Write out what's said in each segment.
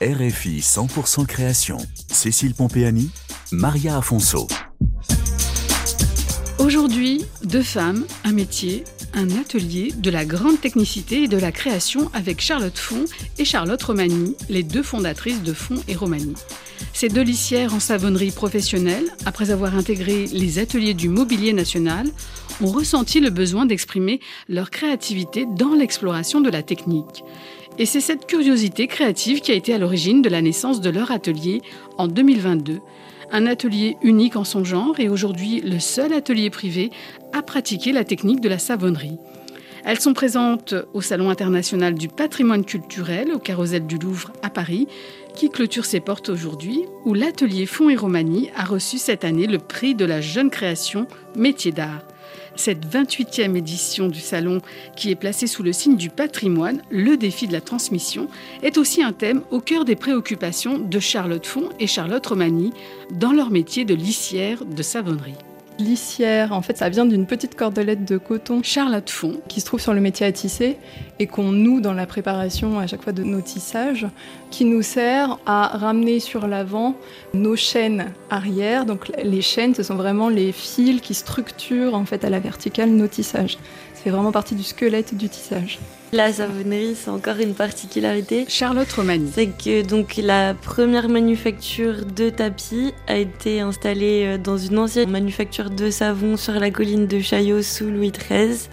RFI 100% création. Cécile Pompéani, Maria Afonso. Aujourd'hui, deux femmes, un métier, un atelier de la grande technicité et de la création avec Charlotte Font et Charlotte Romani, les deux fondatrices de Font et Romani. Ces deux lissières en savonnerie professionnelle, après avoir intégré les ateliers du mobilier national, ont ressenti le besoin d'exprimer leur créativité dans l'exploration de la technique. Et c'est cette curiosité créative qui a été à l'origine de la naissance de leur atelier en 2022. Un atelier unique en son genre et aujourd'hui le seul atelier privé à pratiquer la technique de la savonnerie. Elles sont présentes au Salon international du patrimoine culturel au Carrousel du Louvre à Paris, qui clôture ses portes aujourd'hui, où l'atelier Fonds et Romanie a reçu cette année le prix de la jeune création métier d'art. Cette 28e édition du salon, qui est placée sous le signe du patrimoine, le défi de la transmission, est aussi un thème au cœur des préoccupations de Charlotte Font et Charlotte Romani dans leur métier de lissière de savonnerie. Lissière, en fait, ça vient d'une petite cordelette de coton Charlotte Font qui se trouve sur le métier à tisser et qu'on noue dans la préparation à chaque fois de nos tissages, qui nous sert à ramener sur l'avant nos chaînes arrière. Donc les chaînes, ce sont vraiment les fils qui structurent en fait à la verticale nos tissages. Fait vraiment partie du squelette du tissage. La savonnerie, c'est encore une particularité. Charlotte Romani. C'est que donc la première manufacture de tapis a été installée euh, dans une ancienne manufacture de savon sur la colline de Chaillot sous Louis XIII.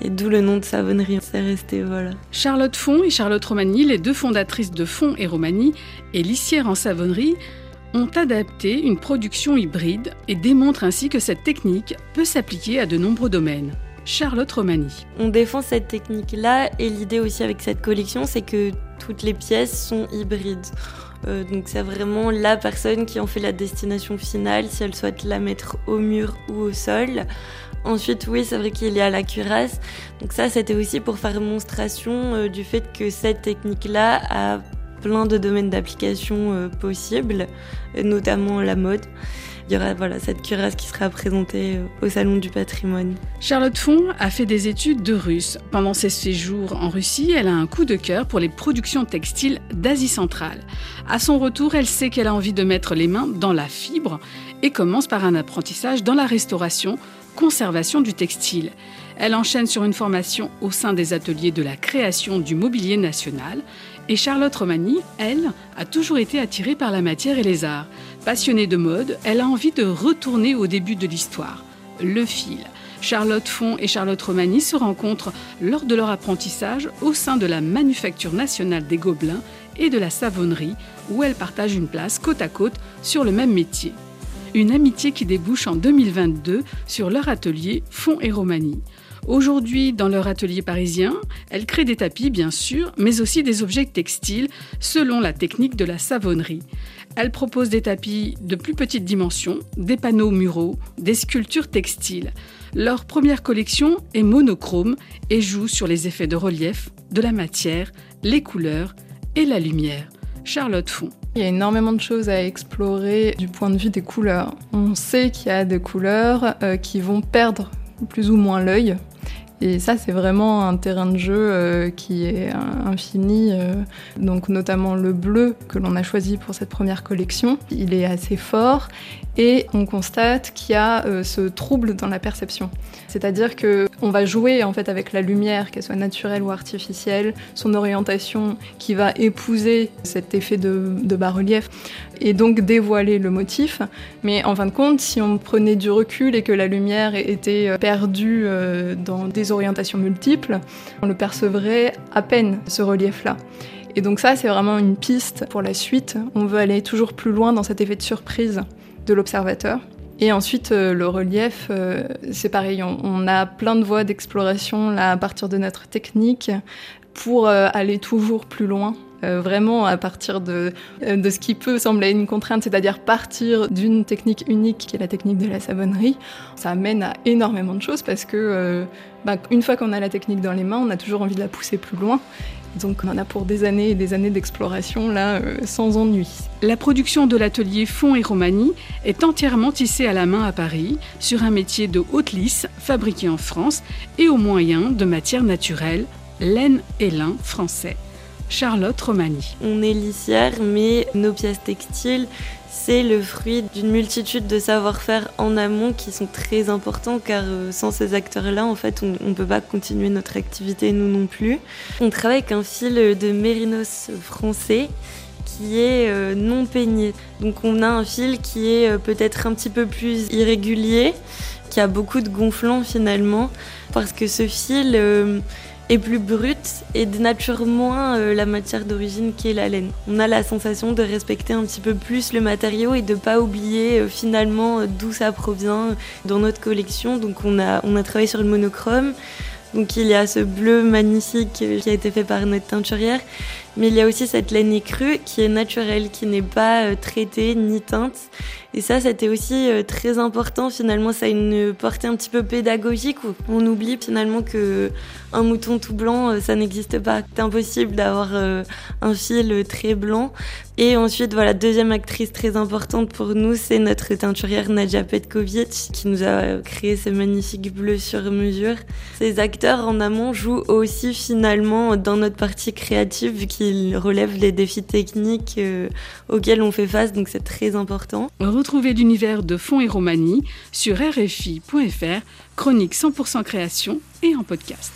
Et d'où le nom de savonnerie, c'est resté, voilà. Charlotte Font et Charlotte Romani, les deux fondatrices de Font et Romani, et lissière en savonnerie, ont adapté une production hybride et démontrent ainsi que cette technique peut s'appliquer à de nombreux domaines. Charlotte Romani. On défend cette technique-là et l'idée aussi avec cette collection, c'est que toutes les pièces sont hybrides. Euh, donc c'est vraiment la personne qui en fait la destination finale, si elle souhaite la mettre au mur ou au sol. Ensuite, oui, c'est vrai qu'il y a la cuirasse. Donc ça, c'était aussi pour faire démonstration euh, du fait que cette technique-là a plein de domaines d'application euh, possibles, notamment la mode il y aura voilà, cette cuirasse qui sera présentée au Salon du patrimoine. Charlotte Font a fait des études de russe. Pendant ses séjours en Russie, elle a un coup de cœur pour les productions textiles d'Asie centrale. À son retour, elle sait qu'elle a envie de mettre les mains dans la fibre et commence par un apprentissage dans la restauration, conservation du textile. Elle enchaîne sur une formation au sein des ateliers de la création du mobilier national. Et Charlotte Romani, elle, a toujours été attirée par la matière et les arts. Passionnée de mode, elle a envie de retourner au début de l'histoire, le fil. Charlotte Font et Charlotte Romani se rencontrent lors de leur apprentissage au sein de la Manufacture nationale des Gobelins et de la savonnerie, où elles partagent une place côte à côte sur le même métier. Une amitié qui débouche en 2022 sur leur atelier Font et Romani. Aujourd'hui, dans leur atelier parisien, elles créent des tapis, bien sûr, mais aussi des objets textiles selon la technique de la savonnerie. Elle propose des tapis de plus petite dimension, des panneaux muraux, des sculptures textiles. Leur première collection est monochrome et joue sur les effets de relief, de la matière, les couleurs et la lumière. Charlotte Font. Il y a énormément de choses à explorer du point de vue des couleurs. On sait qu'il y a des couleurs euh, qui vont perdre plus ou moins l'œil et ça, c'est vraiment un terrain de jeu euh, qui est infini. Euh, donc, notamment le bleu que l'on a choisi pour cette première collection, il est assez fort et on constate qu'il y a euh, ce trouble dans la perception. C'est-à-dire que on va jouer en fait avec la lumière, qu'elle soit naturelle ou artificielle, son orientation qui va épouser cet effet de, de bas-relief et donc dévoiler le motif. Mais en fin de compte, si on prenait du recul et que la lumière était perdue dans des orientations multiples, on le percevrait à peine, ce relief-là. Et donc ça, c'est vraiment une piste pour la suite. On veut aller toujours plus loin dans cet effet de surprise de l'observateur. Et ensuite, euh, le relief, euh, c'est pareil, on, a plein de voies d'exploration à partir de notre technique pour euh, aller toujours plus loin euh, vraiment à partir de, euh, de ce qui peut sembler une contrainte, c'est-à-dire partir d'une technique unique qui est la technique de la savonnerie. Ça amène à énormément de choses parce que euh, bah, une fois qu'on a la technique dans les mains, on a toujours envie de la pousser plus loin. Donc on en a pour des années et des années d'exploration là, sans ennui. La production de l'atelier Fond et Romani est entièrement tissée à la main à Paris sur un métier de haute lisse fabriqué en France et au moyen de matières naturelles, laine et lin français. Charlotte Romani. On est lissière, mais nos pièces textiles, c'est le fruit d'une multitude de savoir-faire en amont qui sont très importants car euh, sans ces acteurs-là, en fait, on ne peut pas continuer notre activité, nous non plus. On travaille avec un fil de mérinos français qui est euh, non peigné. Donc on a un fil qui est euh, peut-être un petit peu plus irrégulier, qui a beaucoup de gonflants finalement, parce que ce fil est plus brute et dénature moins euh, la matière d'origine qui est la laine. On a la sensation de respecter un petit peu plus le matériau et de pas oublier euh, finalement euh, d'où ça provient dans notre collection. Donc on a, on a travaillé sur le monochrome. Donc il y a ce bleu magnifique qui a été fait par notre teinturière, mais il y a aussi cette laine écrue qui est naturelle, qui n'est pas traitée ni teinte et ça, c'était aussi euh, très important. Finalement, ça a une portée un petit peu pédagogique où on oublie finalement que un mouton tout blanc, euh, ça n'existe pas. C'est impossible d'avoir euh, un fil très blanc. Et ensuite, voilà, deuxième actrice très importante pour nous, c'est notre teinturière Nadja Petkovic qui nous a créé ce magnifique bleu sur mesure. Ces acteurs en amont jouent aussi finalement dans notre partie créative vu qu'ils relèvent les défis techniques auxquels on fait face, donc c'est très important. Retrouvez l'univers de Fond et Romanie sur rfi.fr, chronique 100% création et en podcast.